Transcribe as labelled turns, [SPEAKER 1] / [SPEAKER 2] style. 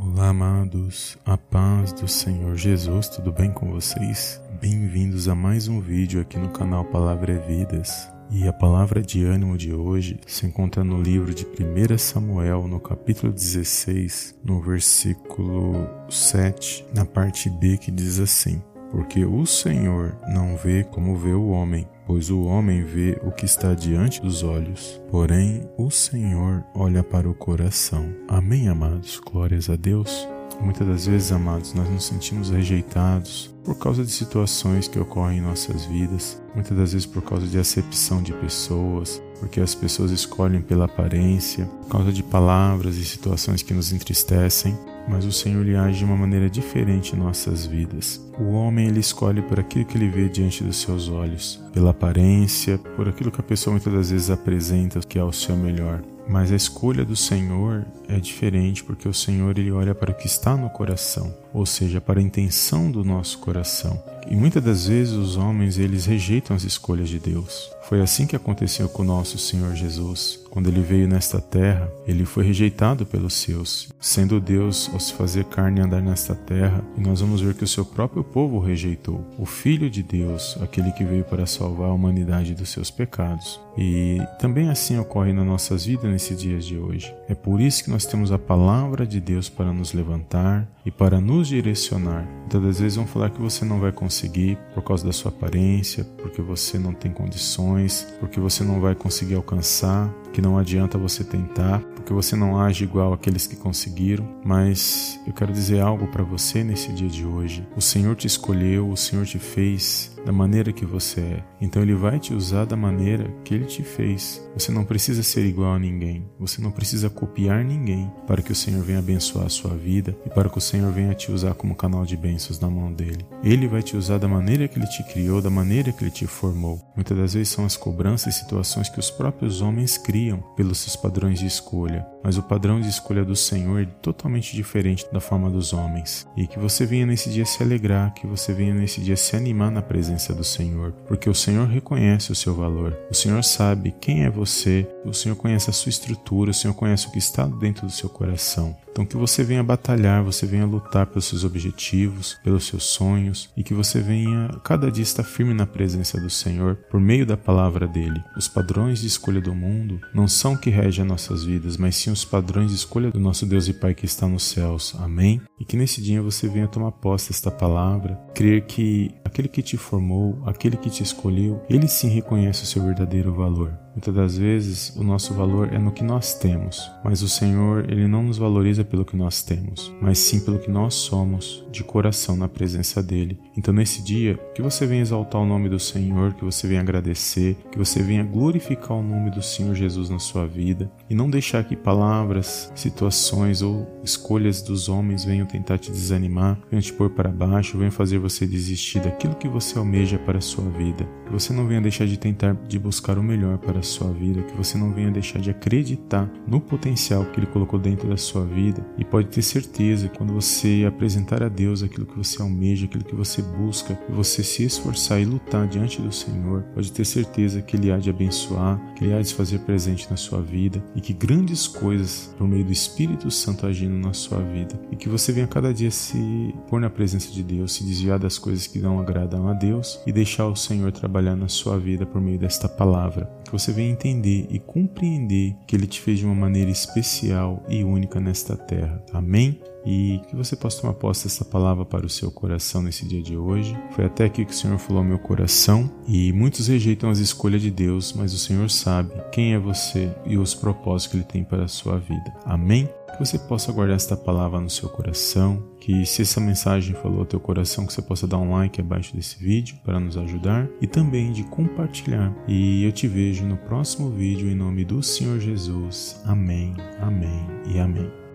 [SPEAKER 1] Olá, amados, a paz do Senhor Jesus, tudo bem com vocês? Bem-vindos a mais um vídeo aqui no canal Palavra é Vidas. E a palavra de ânimo de hoje se encontra no livro de 1 Samuel, no capítulo 16, no versículo 7, na parte B, que diz assim: Porque o Senhor não vê como vê o homem, pois o homem vê o que está diante dos olhos, porém o Senhor olha para o coração. Amém, amados? Glórias a Deus. Muitas das vezes, amados, nós nos sentimos rejeitados por causa de situações que ocorrem em nossas vidas, muitas das vezes por causa de acepção de pessoas, porque as pessoas escolhem pela aparência, por causa de palavras e situações que nos entristecem, mas o Senhor lhe age de uma maneira diferente em nossas vidas. O homem ele escolhe por aquilo que ele vê diante dos seus olhos, pela aparência, por aquilo que a pessoa muitas das vezes apresenta que é o seu melhor. Mas a escolha do Senhor é diferente porque o Senhor ele olha para o que está no coração, ou seja, para a intenção do nosso coração. E muitas das vezes os homens eles rejeitam as escolhas de Deus. Foi assim que aconteceu com o nosso Senhor Jesus. Quando ele veio nesta terra, ele foi rejeitado pelos seus, sendo Deus ao se fazer carne andar nesta terra, e nós vamos ver que o seu próprio povo o rejeitou. O Filho de Deus, aquele que veio para salvar a humanidade dos seus pecados. E também assim ocorre nas nossas vidas nesses dias de hoje. É por isso que nós temos a palavra de Deus para nos levantar e para nos direcionar. Muitas das vezes vão falar que você não vai conseguir por causa da sua aparência, porque você não tem condições, porque você não vai conseguir alcançar, que não adianta você tentar, porque você não age igual aqueles que conseguiram, mas eu quero dizer algo para você nesse dia de hoje. O Senhor te escolheu, o Senhor te fez da maneira que você é. Então ele vai te usar da maneira que ele te fez. Você não precisa ser igual a ninguém, você não precisa copiar ninguém para que o Senhor venha abençoar a sua vida e para que o Senhor venha te usar como canal de bênçãos na mão dele. Ele vai te usar da maneira que ele te criou, da maneira que ele te formou. Muitas das vezes são as cobranças e situações que os próprios homens criam pelos seus padrões de escolha, mas o padrão de escolha do Senhor é totalmente diferente da forma dos homens. E que você venha nesse dia se alegrar, que você venha nesse dia se animar na presença presença do Senhor, porque o Senhor reconhece o seu valor. O Senhor sabe quem é você, o Senhor conhece a sua estrutura, o Senhor conhece o que está dentro do seu coração. Então que você venha batalhar, você venha lutar pelos seus objetivos, pelos seus sonhos e que você venha cada dia estar firme na presença do Senhor por meio da palavra dele. Os padrões de escolha do mundo não são que rege as nossas vidas, mas sim os padrões de escolha do nosso Deus e Pai que está nos céus. Amém? E que nesse dia você venha tomar posse desta palavra, crer que aquele que te formou, aquele que te escolheu, ele sim reconhece o seu verdadeiro valor. Muitas das vezes o nosso valor é no que nós temos, mas o Senhor ele não nos valoriza pelo que nós temos, mas sim pelo que nós somos de coração na presença dele. Então nesse dia, que você venha exaltar o nome do Senhor, que você venha agradecer, que você venha glorificar o nome do Senhor Jesus na sua vida e não deixar que palavras, situações ou escolhas dos homens venham tentar te desanimar, venham te pôr para baixo, venham fazer você desistir daquilo que você almeja para a sua vida. Que você não venha deixar de tentar de buscar o melhor para a sua vida, que você não venha deixar de acreditar no potencial que Ele colocou dentro da sua vida. E pode ter certeza que quando você apresentar a Deus aquilo que você almeja, aquilo que você busca, e você se esforçar e lutar diante do Senhor, pode ter certeza que Ele há de abençoar, que Ele há de fazer presente na sua vida e que grandes coisas por meio do Espírito Santo agindo na sua vida e que você venha cada dia se pôr na presença de Deus, se desviar das coisas que não agradam a Deus e deixar o Senhor trabalhar na sua vida por meio desta palavra. Que você venha entender e compreender que Ele te fez de uma maneira especial e única nesta terra. Amém? E que você possa tomar posse dessa palavra para o seu coração nesse dia de hoje. Foi até aqui que o Senhor falou ao meu coração. E muitos rejeitam as escolhas de Deus, mas o Senhor sabe quem é você e os propósitos que Ele tem para a sua vida. Amém? Que você possa guardar esta palavra no seu coração, que se essa mensagem falou ao teu coração, que você possa dar um like abaixo desse vídeo para nos ajudar e também de compartilhar. E eu te vejo no próximo vídeo em nome do Senhor Jesus. Amém, amém e amém.